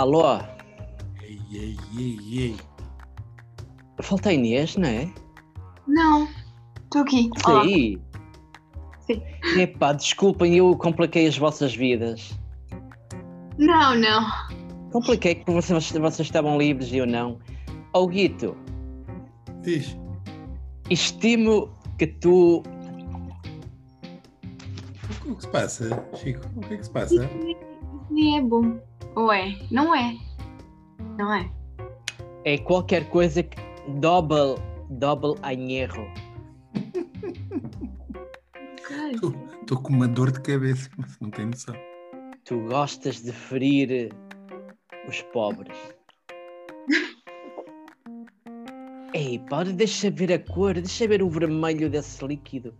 Alô? Ei, ei, ei, ei. Falta a Inês, não é? Não, estou aqui. Olá. Sim. Sim. Epá, desculpem, eu compliquei as vossas vidas. Não, não. Compliquei porque vocês, vocês estavam livres e eu não. Oh, Guito, Diz. estimo que tu. O que se passa, Chico? O que é que se passa? Isso nem é bom. Ou é? Não é. Não é. É qualquer coisa que. Double. Double anherro. Estou com uma dor de cabeça, mas não tem noção. Tu gostas de ferir os pobres. Ei, para, deixa ver a cor, deixa ver o vermelho desse líquido.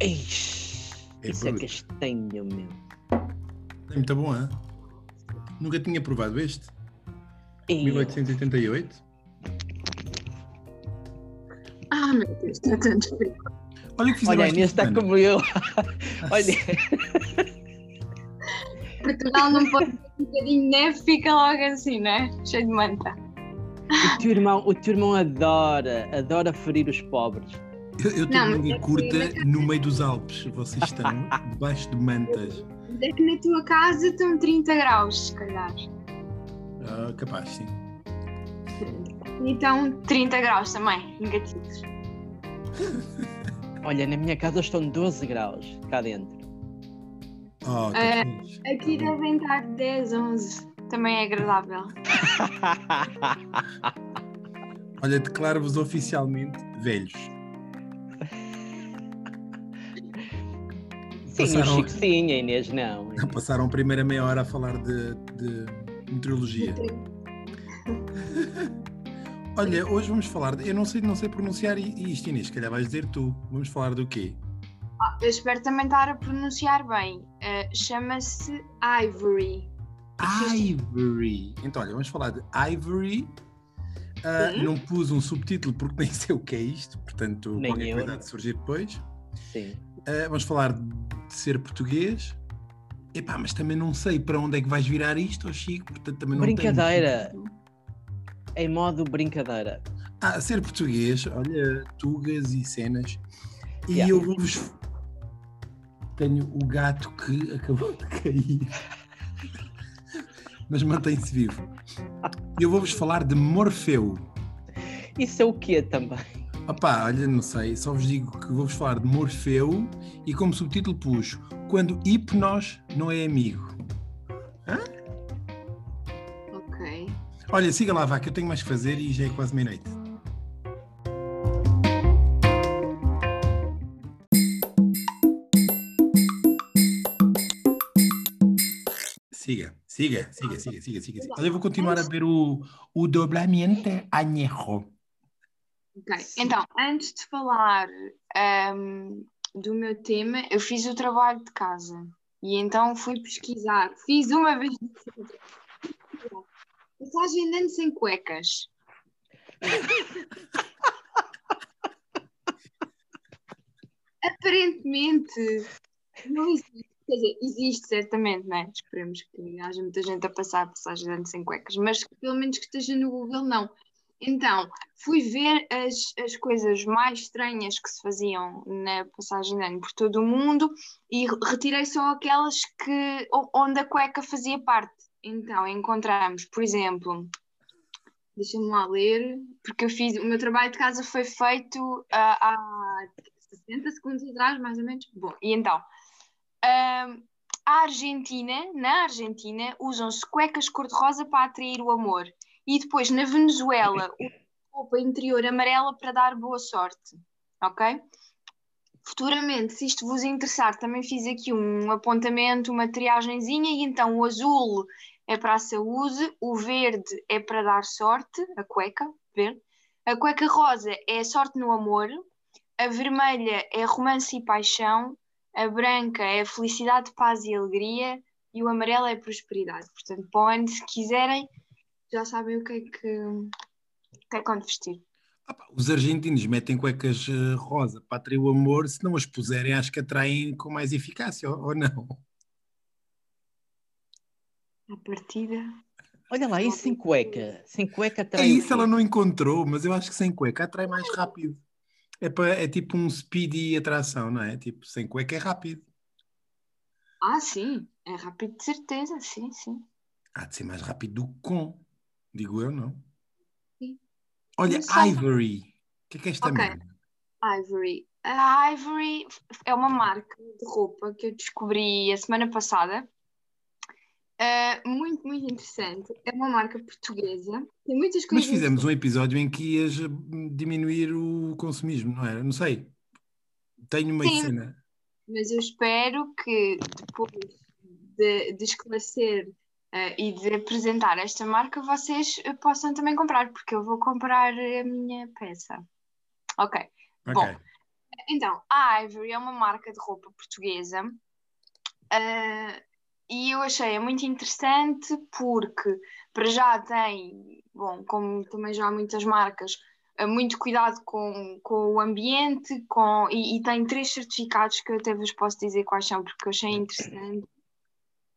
Eish, É isso é bruto. castanho, meu. É muito bom, hein? Nunca tinha provado este. Ei, 1888. Ah, meu Deus, está tanto frio. Olha o que fizeram Olha, a Inês está como eu. Olha, Portugal não pode ter um bocadinho de neve, fica logo assim, né? Cheio de manta. o teu irmão, o teu irmão adora, adora ferir os pobres. Eu, eu tenho Não, manga é curta que- no meio dos Alpes. Vocês estão debaixo de mantas. É que na tua casa estão 30 graus, se calhar. Ah, capaz, sim. Então, 30 graus também, negativos. Olha, na minha casa estão 12 graus cá dentro. Oh, fixe. Aqui devem estar 10, 11. Também é agradável. Olha, declaro-vos oficialmente velhos. Passaram- o Chico sim, a Inês não. Passaram a primeira meia hora a falar de, de meteorologia. Olha, hoje vamos falar. De, eu não sei, não sei pronunciar isto, Inês. Se calhar vais dizer tu. Vamos falar do quê? Eu espero também estar a pronunciar bem. Uh, Chama-se Ivory. Ivory. Então, olha, vamos falar de Ivory. Sim. não pus um subtítulo porque nem sei o que é isto, portanto, Nem qualquer eu. coisa de surgir depois. Sim. Ah, vamos falar de ser português. Epá, mas também não sei para onde é que vais virar isto, ó Chico, portanto também não tenho Brincadeira. subtítulo. Em modo brincadeira. Ah, ser português, olha, tugas e cenas. E Yeah. eu vou-vos. Tenho o gato que acabou de cair. Mas mantém-se vivo. Eu vou-vos falar de Morfeu. Isso é o quê também? Opá, olha, não sei, só vos digo que vou-vos falar de Morfeu e como subtítulo pus Quando Hipnos não é amigo. Ok. Olha, siga lá, vá, que eu tenho mais que fazer e já é quase meia-noite. Siga, siga, siga, siga, siga, siga. Olha, eu vou continuar a ver o, o Doblamiento Añejo. Ok. Então, antes de falar ahm, do meu tema, eu fiz o trabalho de casa. E então fui pesquisar. Fiz uma vez. Passagem andando sem cuecas. Aparentemente não existe. Quer dizer, existe certamente, né? Esperemos que haja muita gente a passar a passagem andando sem cuecas, mas pelo menos que esteja no Google, não. Então, fui ver as, as coisas mais estranhas que se faziam na passagem de ano por todo o mundo e re- retirei só aquelas que, onde a cueca fazia parte. Então, encontramos, por exemplo, deixa-me lá ler, porque eu fiz, o meu trabalho de casa foi feito ah, há 60 segundos atrás, mais ou menos. Bom, e então, ahm, a Argentina, na Argentina, usam-se cuecas cor-de-rosa para atrair o amor. E depois, na Venezuela, roupa interior amarela para dar boa sorte. Ok? Futuramente, se isto vos interessar, também fiz aqui um apontamento, uma triagenzinha, e então o azul é para a saúde, o verde é para dar sorte, a cueca, verde. A cueca rosa é sorte no amor, a vermelha é romance e paixão, a branca é felicidade, paz e alegria, e o amarelo é prosperidade. Portanto, para ano, se quiserem, já sabem o que é que, o que, é que vão vestir. Ah pá, Os argentinos metem cuecas eh, rosa para atrair o amor, se não as puserem, acho que atraem com mais eficácia, ou, ou não? À partida. Olha lá, e sem cueca? Sem cueca É também. isso, ela não encontrou, mas eu acho que sem cueca atrai mais rápido. É, pa- é tipo um speedy atração, não é? Tipo, sem cueca é rápido. Ah, sim. É rápido de certeza, sim, sim. Há de ser mais rápido do que com. Digo eu, não? Sim. Olha, Não. Ivory. O que é que é esta Ok. merda? Ivory. A Ivory é uma marca de roupa que eu descobri a semana passada. Ah, muito, muito interessante. É uma marca portuguesa. Tem muitas Mas coisas. fizemos um episódio em que ias hum, diminuir o consumismo, não era? Não sei. Tenho uma Sim. cena. Mas eu espero que depois de, de esclarecer ah, e de apresentar esta marca, vocês eh, possam também comprar, porque eu vou comprar a minha peça. Ok. Ok. Bom, Então, a Ivory é uma marca de roupa portuguesa ah, e eu achei-a muito interessante porque para já tem, bom, como também já há muitas marcas, muito cuidado com, com o ambiente com, e, e tem três certificados que eu até vos posso dizer quais são porque eu achei interessante.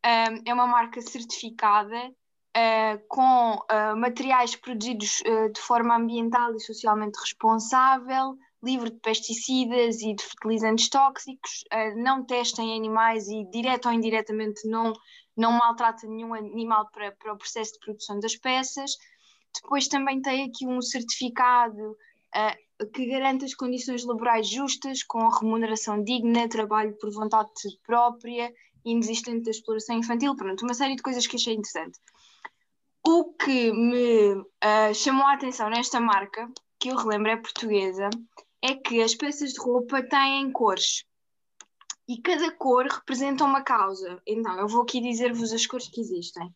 Ah, é uma marca certificada ah, com ah, materiais produzidos ah, de forma ambiental e socialmente responsável, livre de pesticidas e de fertilizantes tóxicos, não testa em animais e, direto ou indiretamente, não, não maltrata nenhum animal para, para o processo de produção das peças. Depois também tem aqui um certificado que garante as condições laborais justas, com remuneração digna, trabalho por vontade própria, inexistente da exploração infantil, pronto, uma série de coisas que achei interessante. O que me ah, chamou a atenção nesta marca, que eu relembro é portuguesa, é que as peças de roupa têm cores. E cada cor representa uma causa. Então, eu vou aqui dizer-vos as cores que existem.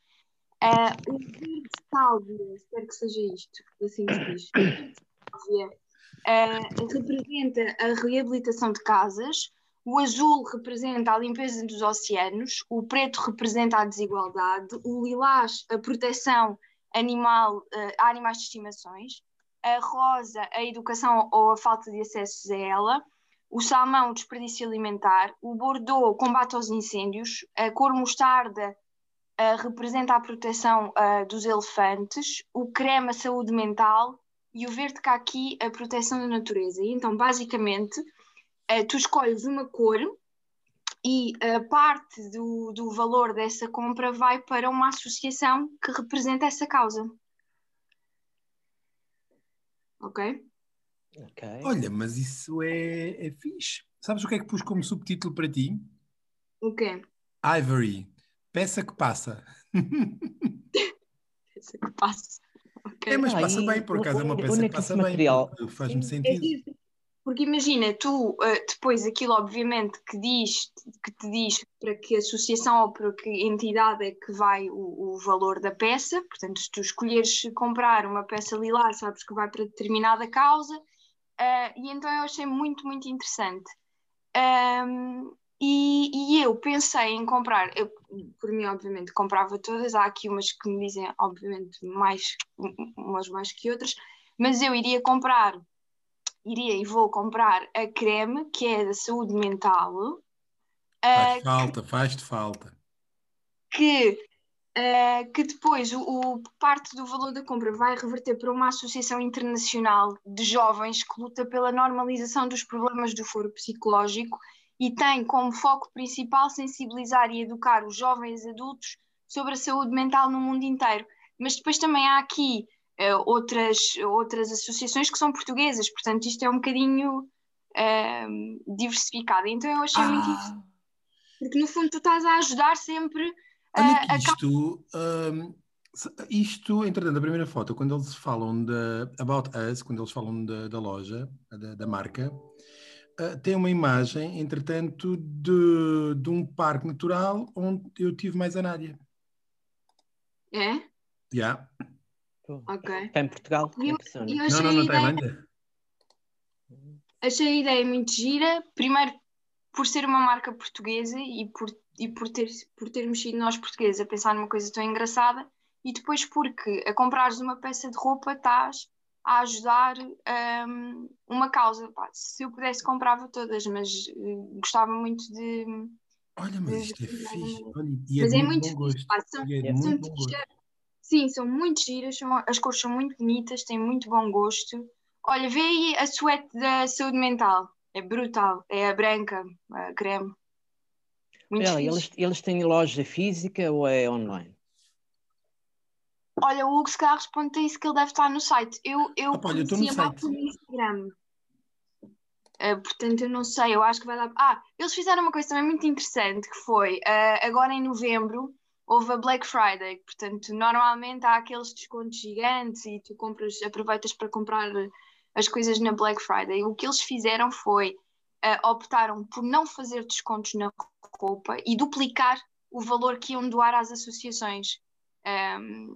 Ah, o verde sálvia, espero que seja isto, assim que se diz. Ah, representa a reabilitação de casas, o azul representa a limpeza dos oceanos, o preto representa a desigualdade, o lilás a proteção animal, ah, a animais de estimações, a rosa a educação ou a falta de acesso a ela, o salmão o desperdício alimentar, o bordeaux combate aos incêndios, a cor mostarda ah, representa a proteção ah, dos elefantes, o creme a saúde mental e o verde caqui a proteção da natureza. E então, basicamente, ah, tu escolhes uma cor e a parte do, do valor dessa compra vai para uma associação que representa essa causa. Ok? Ok. Olha, mas isso é, é fixe. Sabes o que é que pus como subtítulo para ti? O quê? Ivory. Peça que passa. Essa que passa. Ok. É, mas Ah, passa bem, por acaso é uma peça é que passa bem. material- Faz-me É sentido. giro. Porque imagina, tu uh, depois aquilo obviamente que diz, que te diz para que associação ou para que entidade é que vai o, o valor da peça, portanto, se tu escolheres comprar uma peça lilás, sabes que vai para determinada causa, uh, e então eu achei muito, muito interessante. Um, e, e eu pensei em comprar, eu, por mim, obviamente, comprava todas, há aqui umas que me dizem, obviamente, mais, umas mais que outras, mas eu iria comprar iria e vou comprar a creme, que é da saúde mental, Faz falta, faz-te falta. que, ah, que depois o, o- parte do valor da compra vai reverter para uma associação internacional de jovens que luta pela normalização dos problemas do foro psicológico e tem como foco principal sensibilizar e educar os jovens adultos sobre a saúde mental no mundo inteiro. Mas depois também há aqui eh, outras, outras associações que são portuguesas, portanto isto é um bocadinho eh, diversificado. Então eu achei muito interessante, Ah, porque no fundo tu estás a ajudar sempre olha a, isto, hum, se- isto, entretanto, a primeira foto, quando eles falam da About Us, quando eles falam da, da loja, da, da marca, ah, tem uma imagem, entretanto, de, de um parque natural onde eu tive mais a Nádia. É? Yeah. Ok. Cá em Portugal, E eu- impressionante. e eu Não, achei não, a não. Achei a ideia muito gira, primeiro por ser uma marca portuguesa e por, e por, ter, por termos sido nós portugueses a pensar numa coisa tão engraçada, e depois porque a comprares uma peça de roupa estás a ajudar hum, uma causa. Pá, se eu pudesse comprava todas, mas eh, gostava muito de, Olha, mas isto é fixe. Olha, e Mas de é muito bom fixe, pá, são- é É. muito Sim, são muito giras, são- as cores são muito bonitas, têm muito bom gosto. Olha, vê aí a suéte da saúde mental. É brutal. É a branca, a creme. Muito Olha, eles, eles têm loja física ou é online? Olha, o Hugo se calhar responde a isso que ele deve estar no site. Eu, eu Opa, olha, no mais site. pelo Instagram. Ah, portanto, eu não sei, eu acho que vai dar. Ah, eles fizeram uma coisa também muito interessante que foi ah, agora em novembro houve a Black Friday. Portanto, normalmente há aqueles descontos gigantes e tu compras, aproveitas para comprar as coisas na Black Friday. O que eles fizeram foi ah, optaram por não fazer descontos na roupa e duplicar o valor que iam doar às associações. Ahm,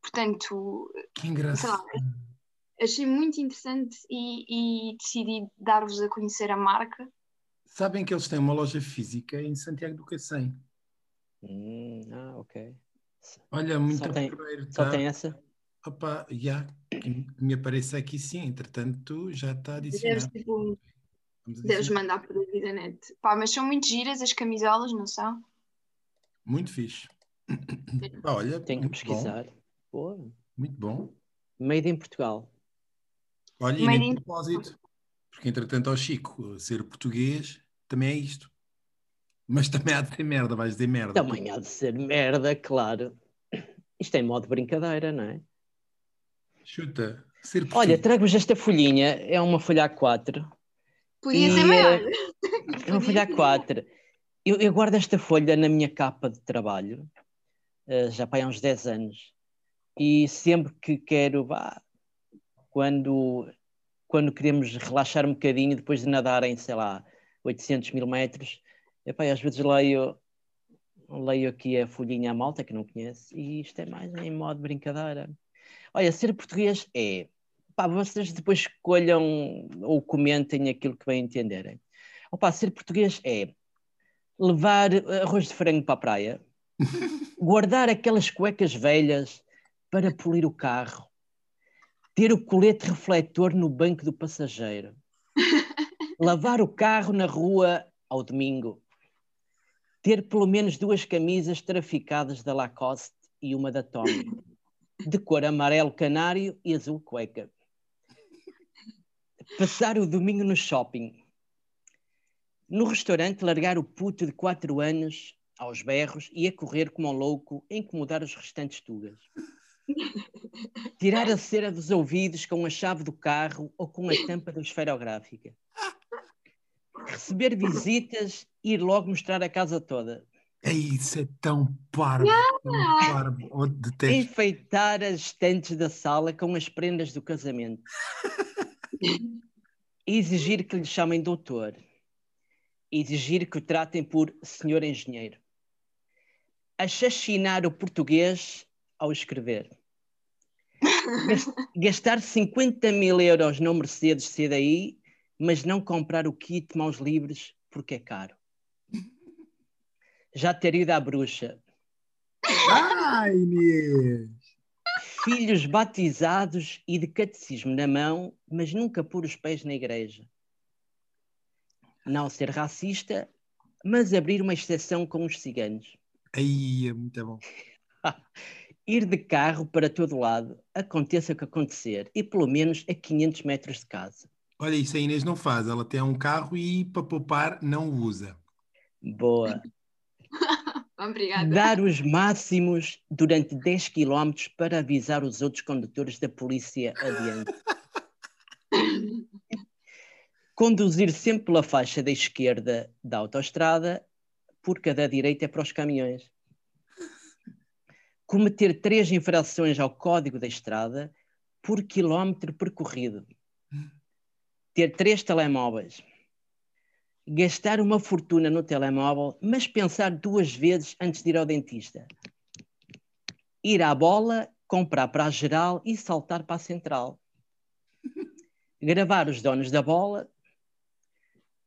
portanto, Que engraçado. achei muito interessante e, e decidi dar-vos a conhecer a marca. Sabem que eles têm uma loja física em Santiago do Cacém. Hum, ah, ok. Olha, muito Só tem- porreiro, Só tá? tem essa? Opa, já, que me aparece aqui sim, entretanto já está Deves, adicionado. tipo, Vamos deves adicionar. mandar por a vida net. Pá, mas são muito giras as camisolas, não são? Muito fixe. Pá, olha, Tenho que bom, pesquisar. Boa. muito bom. Made in Portugal. Olha, e Made nem in- propósito, porque entretanto ao Chico ser português também é isto. Mas também há de ser merda, vais dizer merda. Também há de ser merda, claro. Isto é modo brincadeira, não é? Chuta, ser Olha, trago-vos esta folhinha. É uma folha A4. Podia E, ser maior. É uma folha A4. Eu, eu guardo esta folha na minha capa de trabalho, eh, já para há uns 10 anos. E sempre que quero, vá, quando, quando queremos relaxar um bocadinho, depois de nadar em, sei lá, 800 mil metros, epá, às vezes leio, leio aqui a folhinha à malta, que não conhece, e isto é mais em modo brincadeira. Olha, ser português é. Pá, vocês depois escolham ou comentem aquilo que bem entenderem. Opa, ser português é levar arroz de frango para a praia, guardar aquelas cuecas velhas para polir o carro, ter o colete refletor no banco do passageiro, lavar o carro na rua ao domingo, ter pelo menos duas camisas traficadas da Lacoste e uma da Tommy, de cor amarelo canário e azul cueca. Passar o domingo no shopping. No restaurante, largar o puto de 4 anos aos berros e a correr como um louco, a incomodar os restantes tugas. Tirar a cera dos ouvidos com a chave do carro ou com a tampa da esferográfica. Receber visitas e ir logo mostrar a casa toda. É isso, é tão parvo, tão parvo. Oh, detesto. Enfeitar as estantes da sala com as prendas do casamento. Exigir que lhe chamem doutor. Exigir que o tratem por senhor engenheiro. Assassinar o português ao escrever. Gas- Gastar 50 mil euros no Mercedes CDI, mas não comprar o kit mãos livres porque é caro. Já ter ido à bruxa. Ai, Inês! filhos batizados e de catecismo na mão, mas nunca pôr os pés na igreja. Não ser racista, mas abrir uma exceção com os ciganos. Aí, é muito bom. Ir de carro para todo lado, aconteça o que acontecer, e pelo menos a 500 metros de casa. Olha, isso a Inês não faz. Ela tem um carro e para poupar não o usa. Boa. Obrigada. Dar os máximos durante 10 km para avisar os outros condutores da polícia adiante. Conduzir sempre pela faixa da esquerda da autoestrada, porque a da direita é para os caminhões. Cometer três infrações ao código da estrada por quilómetro percorrido. Ter três telemóveis. Gastar uma fortuna no telemóvel, mas pensar duas vezes antes de ir ao dentista. Ir à bola, comprar para a geral e saltar para a central. Gravar os donos da bola.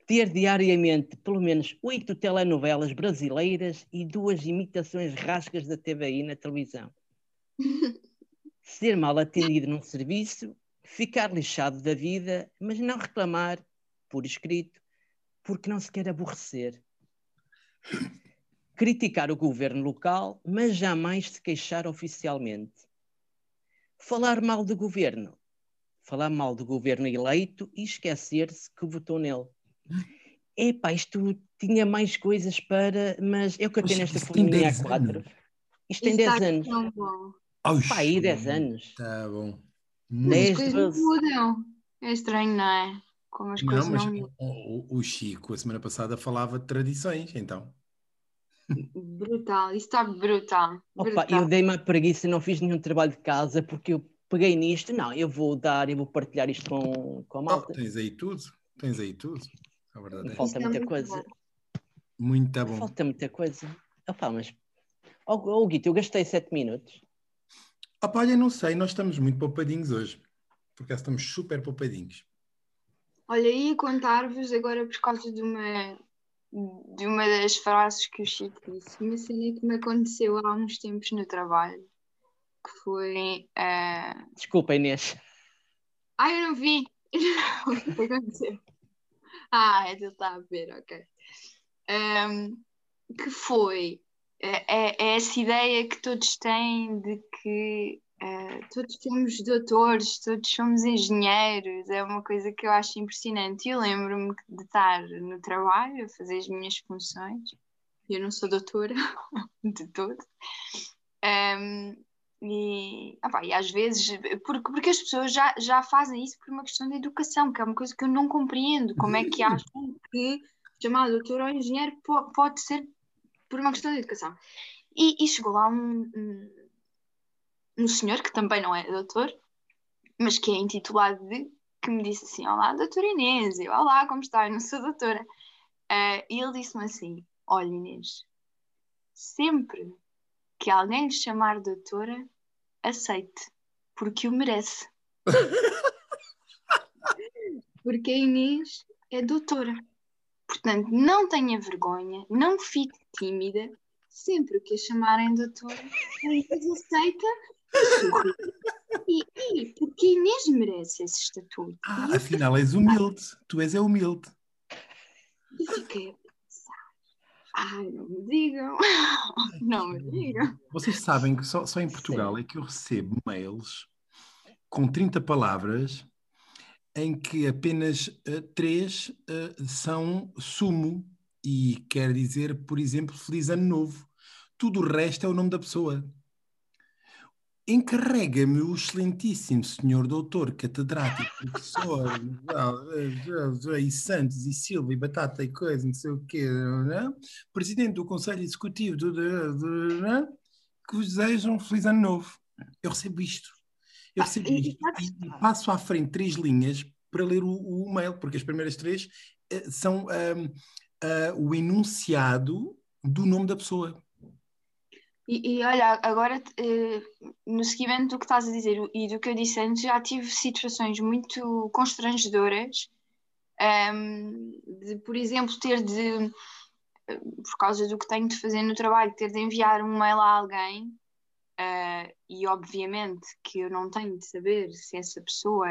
Ter diariamente pelo menos oito telenovelas brasileiras e duas imitações rascas da TVI na televisão. Ser mal atendido num serviço, ficar lixado da vida, mas não reclamar por escrito porque não se quer aborrecer. Criticar o governo local, mas jamais se queixar oficialmente. Falar mal do governo. Falar mal do governo eleito e esquecer-se que votou nele. Epá, isto tinha mais coisas para. Mas eu que tenho nesta folhinha a 4. Isto tem 10 anos. Pá, aí 10 anos. Tá bom. 10, As coisas 12. mudam. É estranho, não é? Como as coisas Não, mas não mudam. o, o- Chico, a semana passada, falava de tradições, então. Brutal, isso está brutal. Opa, brutal. eu dei-me a preguiça, não fiz nenhum trabalho de casa porque eu peguei nisto. Não, eu vou dar, eu vou partilhar isto com, com a Oh, malta. tens aí tudo. Tens aí tudo. A verdade é. falta é muita coisa. Muito bom. Falta muita coisa. Opa, mas. Oh, oh, Guito, eu gastei 7 minutos. Opa, olha, não sei, nós estamos muito poupadinhos hoje. Porque estamos super poupadinhos. Olha, ia contar-vos agora por causa de uma, de uma das frases que o Chico disse, uma cena que me aconteceu há uns tempos no trabalho, que foi. ah, Desculpa, Inês. Ah, eu não vi! O que aconteceu? Ah, ele está a ver, ok. Ahm, que foi é, é- é essa ideia que todos têm de que ah, todos somos doutores, todos somos engenheiros, é uma coisa que eu acho impressionante. Eu lembro-me de estar no trabalho a fazer as minhas funções, eu não sou doutora de todo. Ahm, e, ah pá, e às vezes, porque, porque as pessoas já, já fazem isso por uma questão de educação, que é uma coisa que eu não compreendo. Como é que acham que chamar doutor ou engenheiro po- pode ser por uma questão de educação? E, e chegou lá um, um, um senhor que também não é doutor, mas que é intitulado de, que me disse assim: Olá, doutora Inês, eu, olá, como está? Eu não sou doutora. Ah, e ele disse-me assim: Olha, Inês, sempre que alguém lhe chamar doutora, aceite, porque o merece. porque a Inês é doutora. Portanto, não tenha vergonha, não fique tímida. Sempre que a chamarem doutora, aceita e. E, porque Inês merece esse estatuto. Ah, afinal és humilde. Tu és é humilde. E fiquei a pensar: ai, não me digam, não me digam. Vocês sabem que só, só em Portugal é que eu recebo mails com 30 palavras em que apenas eh, três eh, são sumo e quer dizer, por exemplo, Feliz Ano Novo. Tudo o resto é o nome da pessoa. Encarrega-me o excelentíssimo senhor doutor, catedrático, professor, ah, eh, e Santos, e Silva, e Batata, e coisa, não sei o quê, não é? presidente do Conselho Executivo do, do- do- não é? que vos desejam um feliz ano novo. Eu recebo isto. Eu Ah, recebo e- e passo à frente três linhas para ler o, o mail, porque as primeiras três eh, são ahm, ah, o enunciado do nome da pessoa. E, e olha, agora eh, no seguimento do que estás a dizer e do que eu disse antes, já tive situações muito constrangedoras, ehm, de, por exemplo, ter de, eh, por causa do que tenho de fazer no trabalho, ter de enviar um mail a alguém, eh, e obviamente que eu não tenho de saber se essa pessoa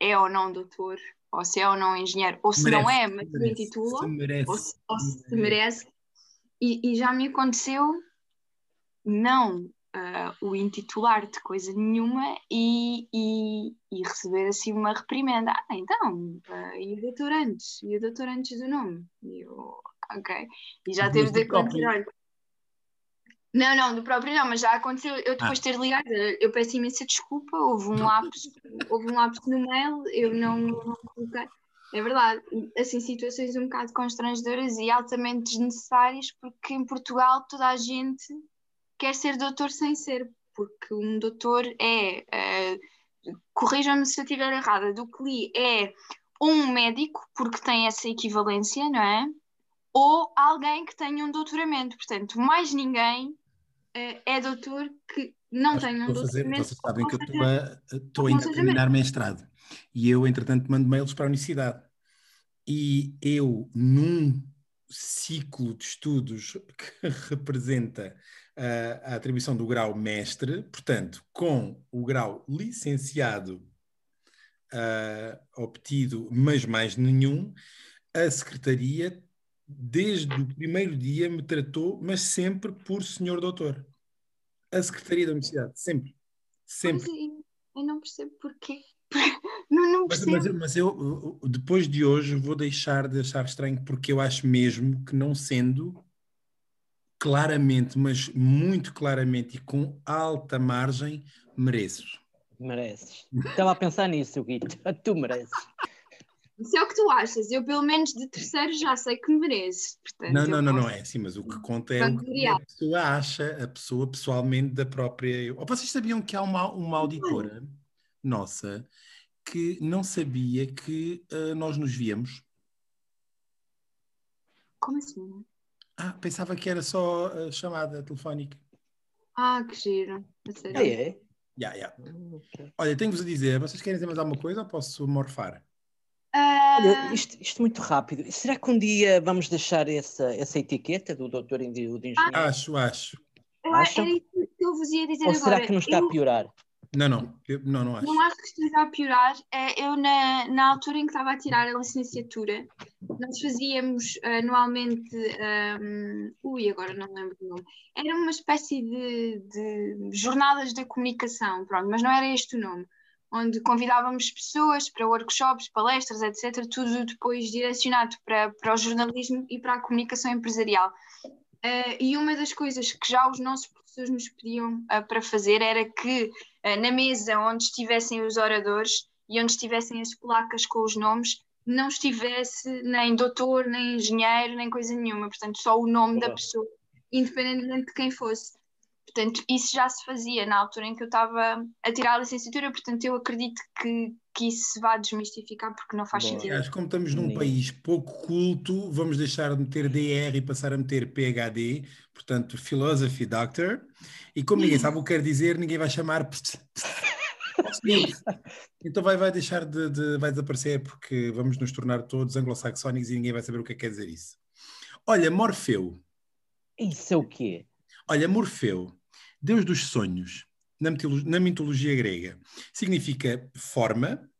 é ou não doutor, ou se é ou não engenheiro, ou se não Merece, é, mas se merece, intitula merece. ou se, ou se merece. E, e já me aconteceu não ah, o intitular de coisa nenhuma e, e, e receber assim uma reprimenda. Ah, então, ah, e o doutor antes? E o doutor antes do nome? E eu, ok. E já teve de olha, Não, não, do próprio não, mas já aconteceu eu depois Ah. ter ligado. Eu peço imensa desculpa, houve um lapso, houve um lapso no mail, eu não, não coloquei. É verdade, assim, situações um bocado constrangedoras e altamente desnecessárias, porque em Portugal toda a gente quer ser doutor sem ser, porque um doutor é, eh, corrijam-me se eu estiver errada, do que li, é um médico, porque tem essa equivalência, não é? Ou alguém que tenha um doutoramento. Portanto, mais ninguém é doutor que não Acho que tenha um estou a fazer- doutoramento. vocês sabem que eu ou estou, a, a terminar mestrado. E eu, entretanto, mando mails para a universidade. E eu, num ciclo de estudos que representa ah, a atribuição do grau mestre, portanto, com o grau licenciado ah, obtido, mas mais nenhum, a Secretaria desde o primeiro dia me tratou, mas sempre por senhor doutor. A Secretaria da Universidade, sempre. Sempre. Mas eu, eu não percebo porquê. não, não Mas, percebo. mas, mas eu, depois de hoje, vou deixar de achar estranho, porque eu acho mesmo que, não sendo claramente, mas muito claramente e com alta margem, mereço. Mereces. Estava a pensar nisso, Guito. Tu mereces. Isso é o que tu achas. Eu, pelo menos de terceiro, já sei que mereces. Portanto, Não, não, não, não posso- é assim, mas o que conta é o que a pessoa acha, a pessoa pessoalmente da própria. Ou vocês sabiam que há uma, uma auditora nossa que não sabia que ah, nós nos víamos? Como assim? Ah, pensava que era só a chamada telefónica. Ah, que giro. Ah, é? Ya, ya. Ok. Olha, tenho-vos a dizer, vocês querem dizer mais alguma coisa ou posso morfar? Ah, Olha, isto, isto muito rápido. Será que um dia vamos deixar essa, essa etiqueta do doutor em de engenheiro? Acho, acho. acham? era isso que eu vos ia dizer Ou agora. será que não está eu a piorar? Não, não, eu- não, não acho. não acho que esteja a piorar. É, Eu, na, na altura em que estava a tirar a licenciatura, nós fazíamos anualmente. ahm, ui, agora não lembro o nome. Era uma espécie de, de jornadas da comunicação, pronto, mas não era este o nome. Onde convidávamos pessoas para workshops, palestras, etc., tudo depois direcionado para, para o jornalismo e para a comunicação empresarial. Eh, e uma das coisas que já os nossos professores nos pediam eh, para fazer era que eh, na mesa onde estivessem os oradores e onde estivessem as placas com os nomes, não estivesse nem doutor, nem engenheiro, nem coisa nenhuma. Portanto, só o nome da Boa. pessoa, independentemente de quem fosse. Portanto, isso já se fazia na altura em que eu estava a tirar a licenciatura, portanto, eu acredito que, que isso se vá desmistificar porque não faz Boa. sentido. Aliás, como estamos num Bonito. país pouco culto, vamos deixar de meter DR e passar a meter PhD, portanto, Philosophy Doctor. E como ninguém sabe o que quer dizer, ninguém vai chamar. Então vai, vai deixar de, de- vai desaparecer porque vamos nos tornar todos anglo-saxónicos e ninguém vai saber o que é que quer dizer isso. Olha, Morfeu. Isso é o quê? Olha, Morfeu, deus dos sonhos, na mitolo- na mitologia grega, significa forma.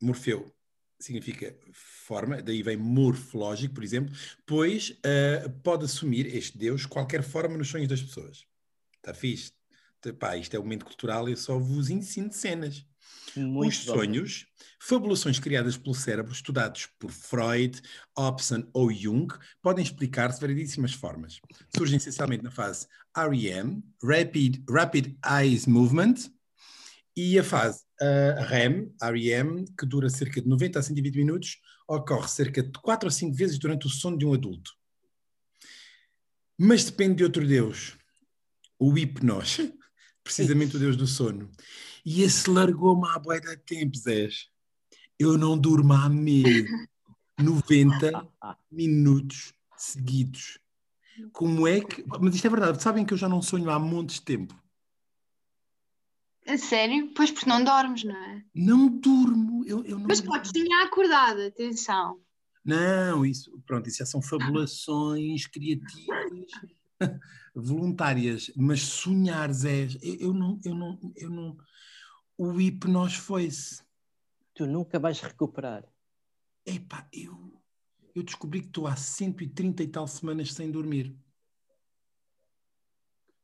Morfeu significa forma, daí vem morfológico, por exemplo, pois ah, pode assumir este deus qualquer forma nos sonhos das pessoas. Está fixe? Pá, isto é o momento cultural, eu só vos ensino cenas. Muito Os sonhos, fabulações criadas pelo cérebro, estudados por Freud, Hobson ou Jung, podem explicar-se de variedíssimas formas. Surgem essencialmente na fase REM, Rapid, Rapid Eyes Movement, e a fase uh, REM, REM, que dura cerca de 90 a 120 minutos, ocorre cerca de 4 ou 5 vezes durante o sono de um adulto. Mas depende de outro Deus, o hipnos, precisamente o Deus do sono. E esse largou-me há bué de tempo, Zés. Eu não durmo há meses. 90 minutos seguidos. Como é que. Mas isto é verdade, sabem que eu já não sonho há montes de tempo. A sério? Pois porque não dormes, não é? Não durmo. Eu, eu não Mas durmo. podes sonhar acordada, atenção. Não, isso, pronto, isso já são fabulações criativas, voluntárias, mas sonhar, Zé, eu, eu não, eu não, eu não, o hipnós foi-se. Tu nunca vais recuperar. Epá, eu, eu descobri que estou há 130 e tal semanas sem dormir.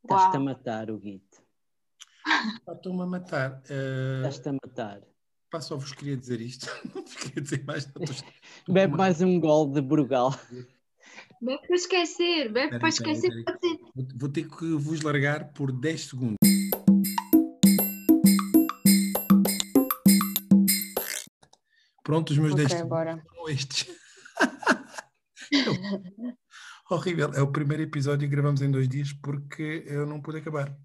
Estás-te a matar, o Guito. Estou-me a matar. Uh, Estás-te a matar. pá, só vos queria dizer isto. Não vos queria dizer mais. estou- Bebe mais um gol de Brugal. Bebe para esquecer, bebe para esquecer. Vou, vou ter que vos largar por 10 segundos. Pronto, os meus 10 Ok, segundos bora. são estes. Horrível. É o primeiro episódio que gravamos em dois dias porque eu não pude acabar.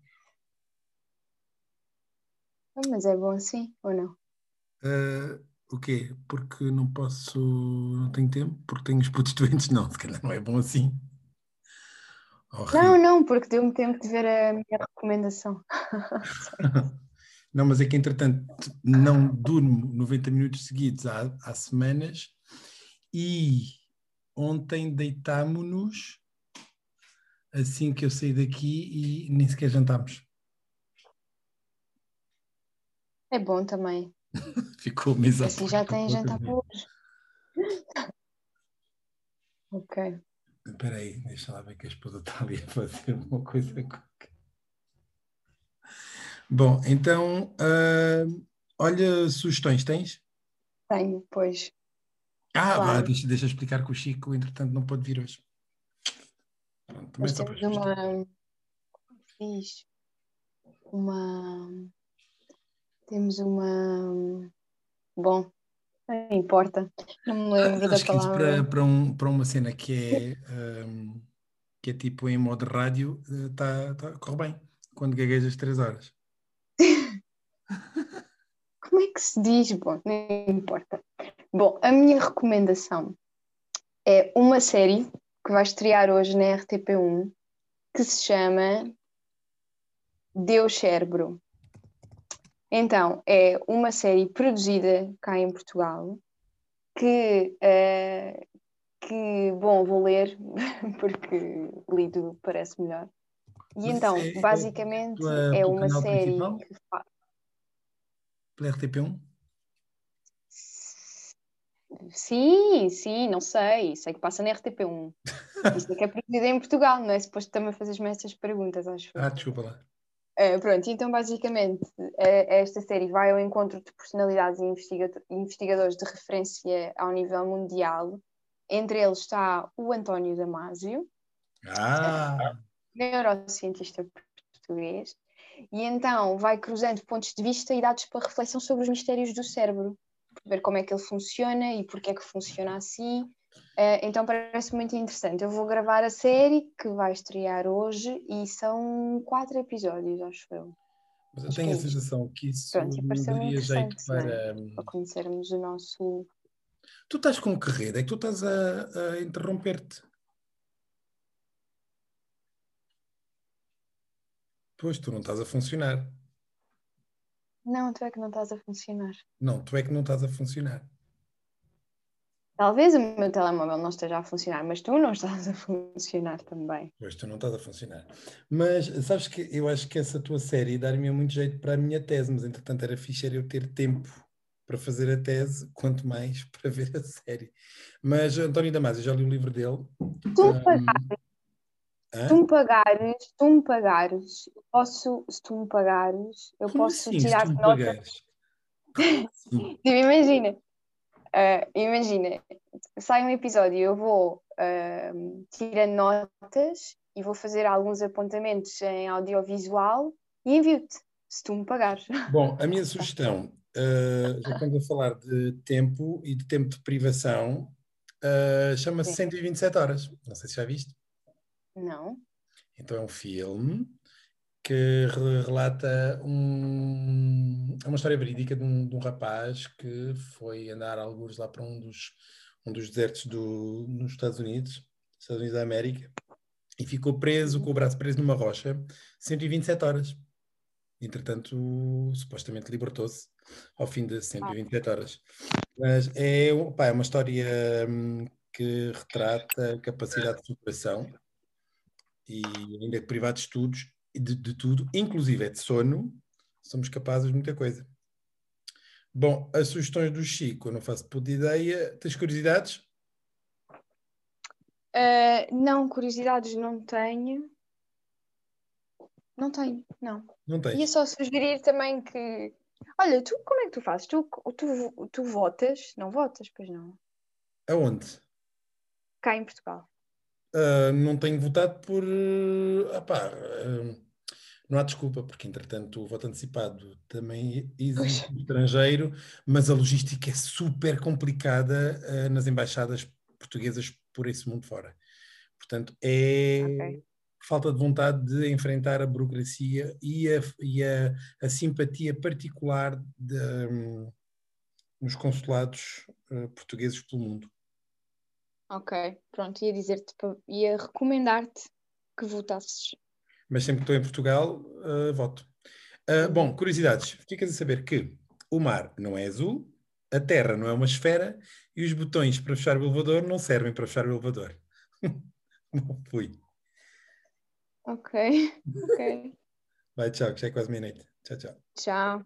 Mas é bom assim, ou não? Ah, o quê? Porque não posso, não tenho tempo? Porque tenho os putos doentes? Não, se calhar não é bom assim. Horrível. Não, não, porque deu-me tempo de ver a minha recomendação. Não, mas é que entretanto não durmo 90 minutos seguidos há, há semanas e ontem deitámo-nos assim que eu saí daqui e nem sequer jantámos. É bom também. Ficou mesa Assim já tem jantar para hoje. Ok. Espera aí, deixa lá ver que a esposa está ali a fazer uma coisa qualquer. Bom, então, ah, olha, sugestões tens? Tenho, pois. Ah, vá, Claro. deixa, deixa explicar que o Chico, entretanto, não pode vir hoje. Pronto, só para temos uma. diz? Uma. Temos uma. Bom, não importa. Não me lembro da Acho que isso palavra. para, para, um, para uma cena que é, ahm, que é tipo em modo rádio, eh, tá, tá, corre bem. Quando gaguejas 3 horas. Como é que se diz? Bom, não importa. Bom, a minha recomendação é uma série que vai estrear hoje na RTP1 que se chama Deus Cérebro. Então, é uma série produzida cá em Portugal que, eh, que bom, vou ler porque lido parece melhor. E Mas então, é- basicamente, pela- é uma série principal? que Pela RTP1? Sim, sim, não sei. Sei que passa na RTP1. Isto é que é produzido em Portugal, não é suposto também fazeres-me essas perguntas, acho. Ah, desculpa lá. Eh, pronto, então basicamente eh, esta série vai ao encontro de personalidades e investiga- investigadores de referência ao nível mundial. Entre eles está o António Damasio, Ah, neurocientista português, e então vai cruzando pontos de vista e dados para reflexão sobre os mistérios do cérebro, ver como é que ele funciona e porque é que funciona assim. Eh, então parece muito interessante. Eu vou gravar a série que vai estrear hoje e são quatro episódios, acho eu, mas eu Acho tenho a é sensação que isso Pronto, daria jeito é? para. para conhecermos o nosso. Tu estás com que rede? É que tu estás a, a interromper-te. Pois, tu não estás a funcionar. Não, tu é que não estás a funcionar. Não, tu é que não estás a funcionar. Talvez o meu telemóvel não esteja a funcionar, mas tu não estás a funcionar também. Pois, tu não estás a funcionar. Mas sabes que eu acho que essa tua série dar-me muito jeito para a minha tese, mas entretanto era fixe eu ter tempo para fazer a tese, quanto mais para ver a série. Mas António Damasio, já li o livro dele. Tu me pagares, hã? tu me pagares, tu me pagares, posso, se tu me pagares, eu Como posso assim, se tirar tu me nota. pagares? Como assim? Tipo, imagina, ah, imagina, sai um episódio, eu vou ah, tirando notas e vou fazer alguns apontamentos em audiovisual e envio-te, se tu me pagares. Bom, a minha sugestão, uh, já estamos a falar de tempo e de tempo de privação, uh, chama-se Sim. 127 horas. Não sei se já viste. Não? Então é um filme que re- relata um, é uma história verídica de um, de um rapaz que foi andar alguns lá para um dos, um dos desertos do, nos Estados Unidos, Estados Unidos da América, e ficou preso, com o braço preso numa rocha, 127 horas. Entretanto, supostamente libertou-se ao fim de 127 horas. Mas é, pá, é uma história hum, que retrata a capacidade de superação e ainda que privado de estudos, de, de tudo, inclusive é de sono, somos capazes de muita coisa. Bom, as sugestões do Chico, eu não faço puta ideia. Tens curiosidades? Ah, não, curiosidades não tenho. Não tenho, não. Não Ia tens? só sugerir também que. Olha, tu como é que tu fazes? Tu, tu, tu votas? Não votas, pois não. Aonde? Cá em Portugal. Ah, não tenho votado por. ah pá, ah, não há desculpa, porque entretanto o voto antecipado também existe no estrangeiro, mas a logística é super complicada ah, nas embaixadas portuguesas por esse mundo fora. Portanto, é Ok. falta de vontade de enfrentar a burocracia e a, e a, a simpatia particular de, hum, nos consulados portugueses pelo mundo. Ok, pronto, ia dizer-te, ia recomendar-te que votasses. mas sempre que estou em Portugal, uh, voto. Uh, bom, curiosidades. Ficas a saber que o mar não é azul, a terra não é uma esfera e os botões para fechar o elevador não servem para fechar o elevador. Não fui. Ok, ok. Vai, tchau, que já é quase meia-noite. Tchau, tchau. Tchau.